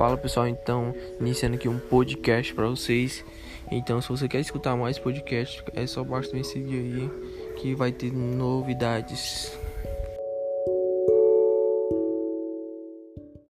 Fala pessoal, então, iniciando aqui um podcast para vocês. Então, se você quer escutar mais podcast, é só basta me seguir aí que vai ter novidades.